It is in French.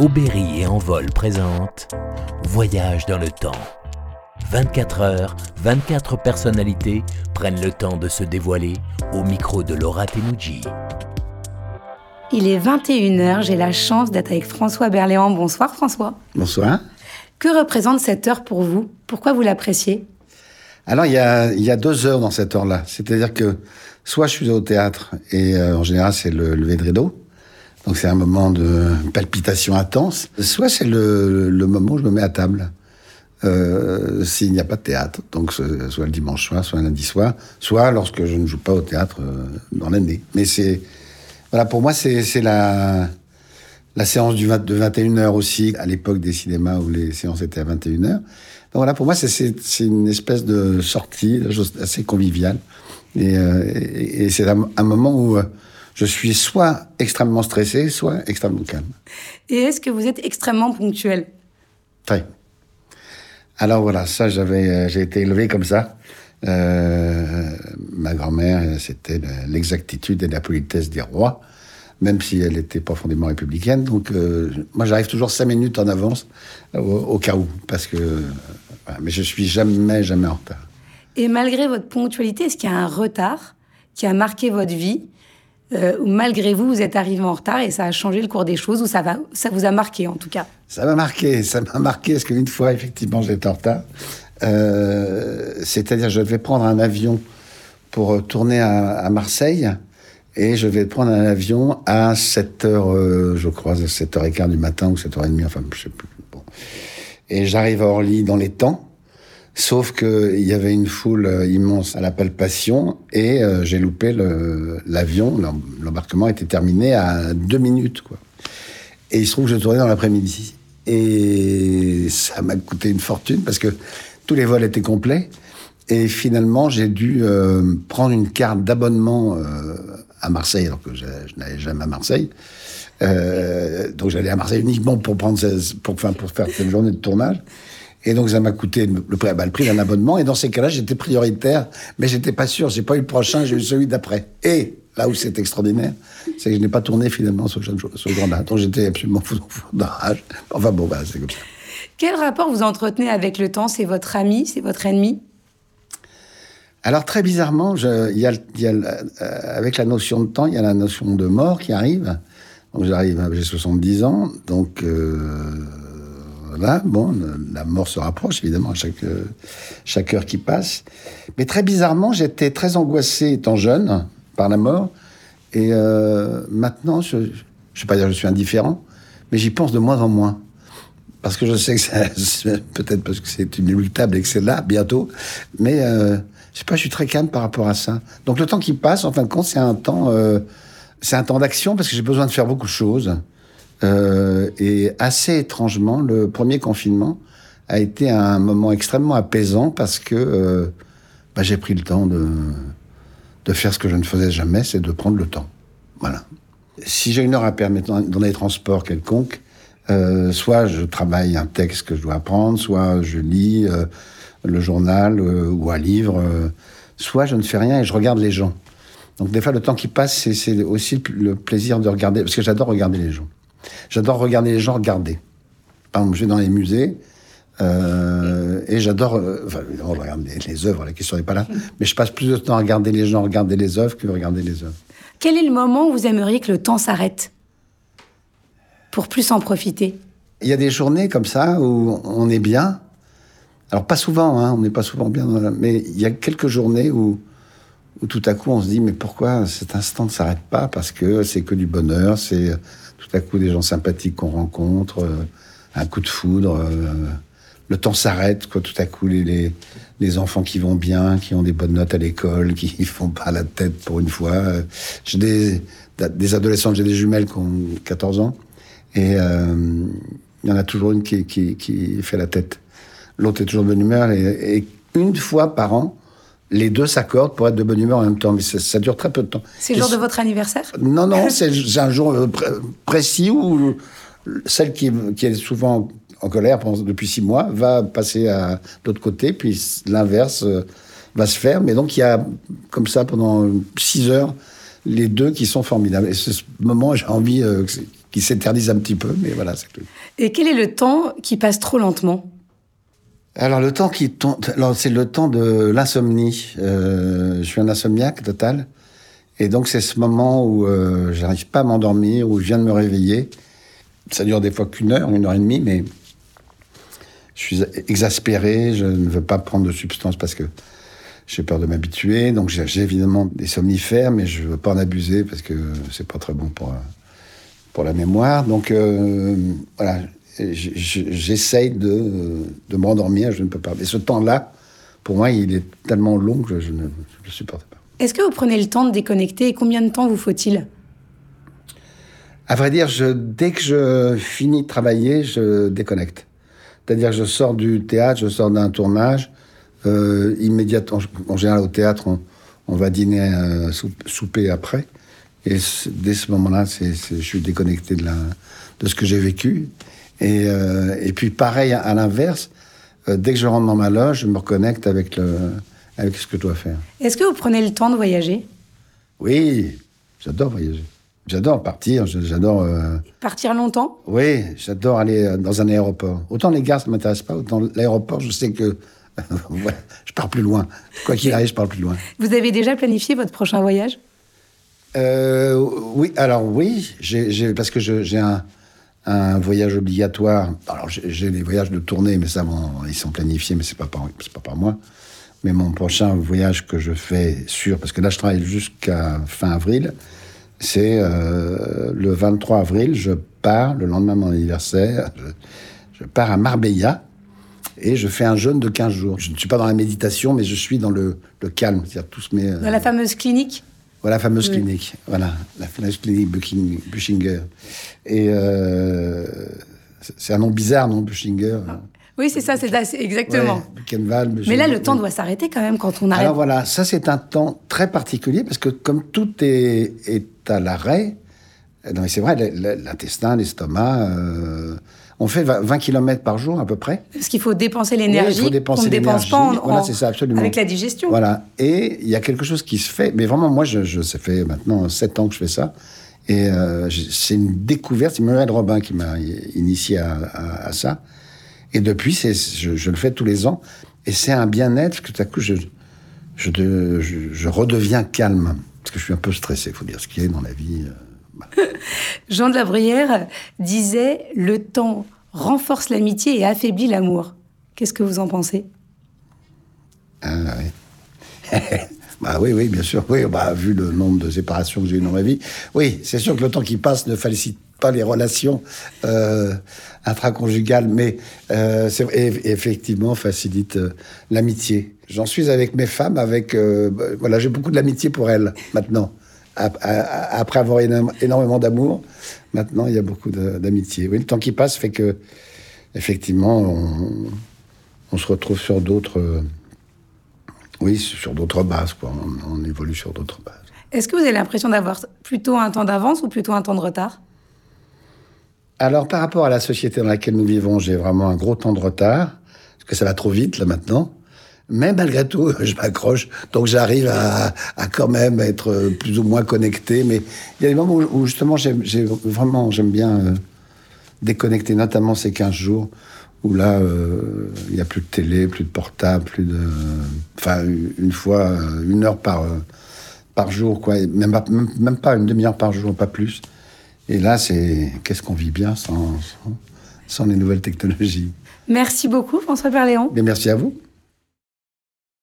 Aubéry et Envol présente Voyage dans le temps. 24 heures, 24 personnalités prennent le temps de se dévoiler au micro de Laura Tenuji. Il est 21h, j'ai la chance d'être avec François Berléand. Bonsoir François. Bonsoir. Que représente cette heure pour vous? Pourquoi vous l'appréciez? Alors il y, a, il y a deux heures dans cette heure-là. C'est-à-dire que soit je suis au théâtre et euh, en général c'est le lever de rideau. Donc c'est un moment de palpitation intense. Soit c'est le, moment où je me mets à table. Euh, S'il n'y a pas de théâtre, donc soit le dimanche soir, soit le lundi soir, soit lorsque je ne joue pas au théâtre euh, dans l'année. Mais c'est voilà pour moi c'est la la séance du 20, de 21h aussi, à l'époque des cinémas où les séances étaient à 21h. Donc voilà, pour moi, c'est une espèce de sortie assez conviviale. Et, euh, c'est un, moment où je suis soit extrêmement stressé, soit extrêmement calme. Et est-ce que vous êtes extrêmement ponctuel? Très. Alors voilà, ça, j'avais, euh, j'ai été élevé comme ça. Euh, ma grand-mère, c'était l'exactitude et la politesse des rois, même si elle était profondément républicaine. Donc, euh, moi, j'arrive toujours cinq minutes en avance, au, au cas où, parce que. Voilà, mais je suis jamais, jamais en retard. Et malgré votre ponctualité, est-ce qu'il y a un retard qui a marqué votre vie? Euh, malgré vous, vous êtes arrivé en retard et ça a changé le cours des choses, ou ça, va, ça vous a marqué en tout cas? Ça m'a marqué, ça m'a marqué, parce qu'une fois, effectivement, j'étais en retard. Euh, C'est-à-dire, je devais prendre un avion pour tourner à, à, Marseille, et je vais prendre un avion à 7h, euh, je crois, 7h15 du matin, ou 7h30, enfin, je sais plus. Bon. Et j'arrive à Orly dans les temps, Sauf qu'il y avait une foule euh, immense à la palpation et euh, j'ai loupé l'avion. L'embarquement était terminé à deux minutes. Quoi. Et il se trouve que je tournais dans l'après-midi. Et ça m'a coûté une fortune parce que tous les vols étaient complets. Et finalement, j'ai dû euh, prendre une carte d'abonnement euh, à Marseille, alors que je, n'allais jamais à Marseille. Euh, donc j'allais à Marseille uniquement pour prendre, pour faire cette journée de tournage. Et donc, ça m'a coûté le, bah, le prix d'un abonnement. Et dans ces cas-là, j'étais prioritaire, mais j'étais pas sûr. J'ai pas eu le prochain, j'ai eu celui d'après. Et là où c'est extraordinaire, c'est que je n'ai pas tourné finalement ce, ce jour-là. Donc, j'étais absolument fou de rage. Enfin bon, bah, c'est comme ça. Quel rapport vous entretenez avec le temps? C'est votre ami? C'est votre ennemi? Alors très bizarrement, je, y a, y a, euh, avec la notion de temps, il y a la notion de mort qui arrive. Donc j'arrive, j'ai 70 ans, donc euh, Bon, la mort se rapproche évidemment à chaque, chaque heure qui passe. Mais très bizarrement, j'étais très angoissé étant jeune par la mort. Et euh, maintenant, je ne vais pas dire que je suis indifférent, mais j'y pense de moins en moins. Parce que je sais que c'est peut-être parce que c'est inéluctable et que c'est là bientôt. Mais euh, je sais pas, je suis très calme par rapport à ça. Donc le temps qui passe, en fin de compte, c'est un temps, euh, c'est un temps d'action parce que j'ai besoin de faire beaucoup de choses. Euh, et assez étrangement, le premier confinement a été un moment extrêmement apaisant parce que euh, bah, j'ai pris le temps de, de faire ce que je ne faisais jamais, c'est de prendre le temps. Voilà. Si j'ai une heure à perdre dans les transports quelconques, euh, soit je travaille un texte que je dois apprendre, soit je lis euh, le journal euh, ou un livre, euh, soit je ne fais rien et je regarde les gens. Donc des fois, le temps qui passe, c'est aussi le plaisir de regarder, parce que j'adore regarder les gens. J'adore regarder les gens regarder. Par exemple, je vais dans les musées euh, et j'adore. Euh, enfin, on regarde les, les, œuvres, la question n'est pas là. Mais je passe plus de temps à regarder les gens, regarder les œuvres que regarder les œuvres. Quel est le moment où vous aimeriez que le temps s'arrête pour plus en profiter? Il y a des journées comme ça où on est bien. Alors pas souvent, hein, on n'est pas souvent bien, la... mais il y a quelques journées où, où tout à coup on se dit mais pourquoi cet instant ne s'arrête pas? Parce que c'est que du bonheur, c'est tout à coup des gens sympathiques qu'on rencontre, euh, un coup de foudre, euh, le temps s'arrête, quoi. Tout à coup, les, les, enfants qui vont bien, qui ont des bonnes notes à l'école, qui font pas la tête pour une fois. J'ai des, des adolescentes, j'ai des jumelles qui ont 14 ans, et euh, il y en a toujours une qui, qui, qui fait la tête. L'autre est toujours de bonne humeur, et une fois par an, les deux s'accordent pour être de bonne humeur en même temps, mais ça, ça dure très peu de temps. C'est le jour de votre anniversaire? Non, non, c'est un jour précis où celle qui, qui est souvent en colère depuis six mois va passer à l'autre côté, puis l'inverse va se faire. Mais donc il y a comme ça pendant six heures les deux qui sont formidables. Et ce moment, j'ai envie euh, qui s'éternise un petit peu, mais voilà, c'est tout. Et quel est le temps qui passe trop lentement? Alors le temps qui tombe, c'est le temps de l'insomnie. Euh, je suis un insomniaque total, et donc c'est ce moment où euh, j'arrive pas à m'endormir, où je viens de me réveiller. Ça dure des fois qu'une heure, une heure et demie, mais je suis exaspéré. Je ne veux pas prendre de substance parce que j'ai peur de m'habituer. Donc j'ai évidemment des somnifères, mais je veux pas en abuser parce que c'est pas très bon pour pour la mémoire. Donc euh, voilà, j'essaye de, de m'endormir, je ne peux pas. Mais ce temps-là, pour moi, il est tellement long que je ne le supporte pas. Est-ce que vous prenez le temps de déconnecter et combien de temps vous faut-il? À vrai dire, je, dès que je finis de travailler, je déconnecte. C'est-à-dire que je sors du théâtre, je sors d'un tournage, euh, immédiatement, en général au théâtre, on, on va dîner, euh, souper après. Et dès ce moment-là, je suis déconnecté de, la, de ce que j'ai vécu. Et, euh, et, puis pareil, à, l'inverse, euh, dès que je rentre dans ma loge, je me reconnecte avec, le, avec ce que je dois faire. Est-ce que vous prenez le temps de voyager? Oui, j'adore voyager. J'adore partir, j'adore... Euh... Partir longtemps? Oui, j'adore aller dans un aéroport. Autant les gares, ça ne m'intéresse pas, autant l'aéroport, je sais que je pars plus loin. Quoi qu'il arrive, je pars plus loin. Vous avez déjà planifié votre prochain voyage? Euh, Oui, alors oui, parce que j'ai un, un, voyage obligatoire. Alors j'ai des voyages de tournée, mais ça, ils sont planifiés, mais c'est pas par, pas par moi. Mais mon prochain voyage que je fais sûr, parce que là je travaille jusqu'à fin avril, c'est euh, le 23 avril, je pars, le lendemain de mon anniversaire, je, pars à Marbella, et je fais un jeûne de 15 jours. Je ne suis pas dans la méditation, mais je suis dans le, le calme. Tous mes, dans la fameuse clinique? Voilà, la fameuse oui. clinique. Voilà, la fameuse clinique Bushinger. Et euh, c'est un nom bizarre, non, Bushinger ah. Oui, c'est ça, c'est exactement. Ouais, mais là, le temps doit s'arrêter quand même quand on arrête. Alors voilà, ça c'est un temps très particulier parce que comme tout est, est à l'arrêt, non mais c'est vrai, l'intestin, l'estomac, euh, on fait 20 km par jour à peu près. Parce qu'il faut dépenser l'énergie oui, qu'on ne dépense pas en, voilà, ça, absolument. avec la digestion. Voilà, et il y a quelque chose qui se fait, mais vraiment moi, je, je, ça fait maintenant 7 ans que je fais ça, et euh, c'est une découverte, c'est Muriel Robin qui m'a initié à, à, à, ça, et depuis, je, je le fais tous les ans, et c'est un bien-être que tout à coup, je, je, je, je, redeviens calme, parce que je suis un peu stressé, il faut dire ce qu'il y a dans la vie. Jean de la Bruyère disait Le temps renforce l'amitié et affaiblit l'amour. Qu'est-ce que vous en pensez? Ah oui. bah oui, oui, bien sûr. Oui, bah, vu le nombre de séparations que j'ai eues dans ma vie, oui, c'est sûr que le temps qui passe ne félicite pas les relations euh, intraconjugales, mais euh, effectivement facilite euh, l'amitié. J'en suis avec mes femmes, avec euh, voilà, j'ai beaucoup de l'amitié pour elles maintenant après avoir énormément d'amour, maintenant il y a beaucoup d'amitié. Oui, le temps qui passe fait que, effectivement, on, on se retrouve sur d'autres, oui, sur d'autres bases. Quoi. On, on évolue sur d'autres bases. Est-ce que vous avez l'impression d'avoir plutôt un temps d'avance ou plutôt un temps de retard? Alors, par rapport à la société dans laquelle nous vivons, j'ai vraiment un gros temps de retard, parce que ça va trop vite là maintenant. Mais malgré tout, je m'accroche. Donc j'arrive à, à, quand même être plus ou moins connecté. Mais il y a des moments où, justement, j'ai vraiment, j'aime bien euh, déconnecter, notamment ces 15 jours où là, euh, il n'y a plus de télé, plus de portable, plus de... Enfin, une fois, euh, une heure par, par jour, quoi. Même pas, même, même pas une demi-heure par jour, pas plus. Et là, c'est... Qu'est-ce qu'on vit bien sans, sans, sans les nouvelles technologies? Merci beaucoup, François Perléon. Mais merci à vous.